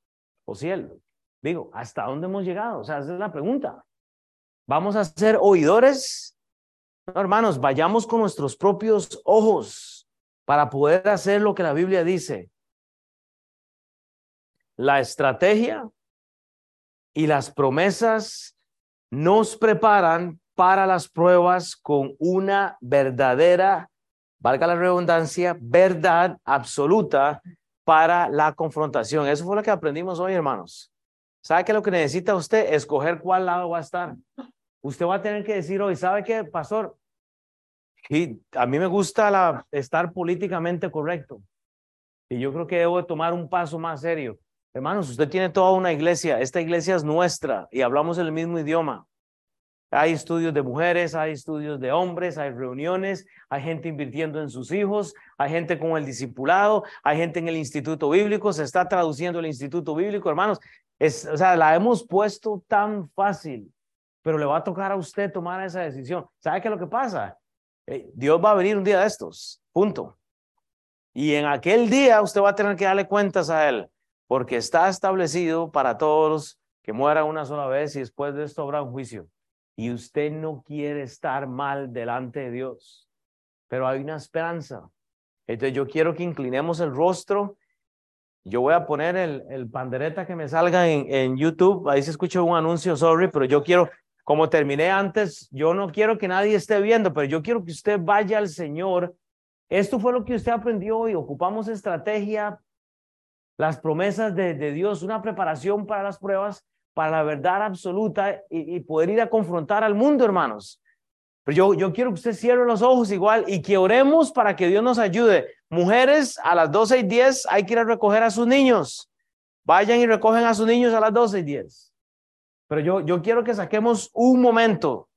Ociel. Digo, ¿hasta dónde hemos llegado? O sea, esa es la pregunta. ¿Vamos a ser oidores? No, hermanos, vayamos con nuestros propios ojos para poder hacer lo que la Biblia dice. La estrategia y las promesas nos preparan para las pruebas con una verdadera, valga la redundancia, verdad absoluta para la confrontación. Eso fue lo que aprendimos hoy, hermanos. ¿Sabe qué es lo que necesita usted? Escoger cuál lado va a estar. Usted va a tener que decir hoy, ¿sabe qué, pastor? Y a mí me gusta estar políticamente correcto. Y yo creo que debo tomar un paso más serio. Hermanos, usted tiene toda una iglesia. Esta iglesia es nuestra y hablamos el mismo idioma. Hay estudios de mujeres, hay estudios de hombres, hay reuniones, hay gente invirtiendo en sus hijos, hay gente con el discipulado, hay gente en el instituto bíblico, se está traduciendo el instituto bíblico, hermanos. Es, o sea, la hemos puesto tan fácil, pero le va a tocar a usted tomar esa decisión. ¿Sabe qué es lo que pasa? Eh, Dios va a venir un día de estos, punto. Y en aquel día usted va a tener que darle cuentas a Él, porque está establecido para todos que mueran una sola vez y después de esto habrá un juicio. Y usted no quiere estar mal delante de Dios, pero hay una esperanza. Entonces yo quiero que inclinemos el rostro yo voy a poner el, el pandereta que me salga en, en YouTube. Ahí se escucha un anuncio, sorry, pero yo quiero, como terminé antes, yo no quiero que nadie esté viendo, pero yo quiero que usted vaya al Señor. Esto fue lo que usted aprendió hoy. Ocupamos estrategia, las promesas de, de Dios, una preparación para las pruebas, para la verdad absoluta y, y poder ir a confrontar al mundo, hermanos. Pero yo, yo quiero que usted cierre los ojos igual y que oremos para que Dios nos ayude. Mujeres, a las 12 y 10 hay que ir a recoger a sus niños. Vayan y recogen a sus niños a las 12 y 10. Pero yo, yo quiero que saquemos un momento,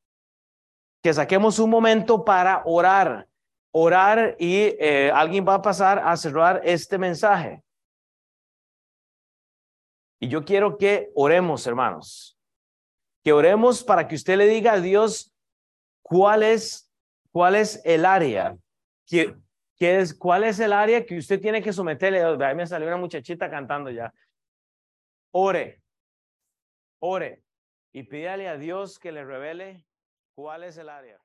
que saquemos un momento para orar, orar y eh, alguien va a pasar a cerrar este mensaje. Y yo quiero que oremos, hermanos, que oremos para que usted le diga a Dios, ¿Cuál es, cuál es el área? que es, ¿Cuál es el área que usted tiene que someterle? Ahí me salió una muchachita cantando ya. Ore, ore y pídale a Dios que le revele cuál es el área.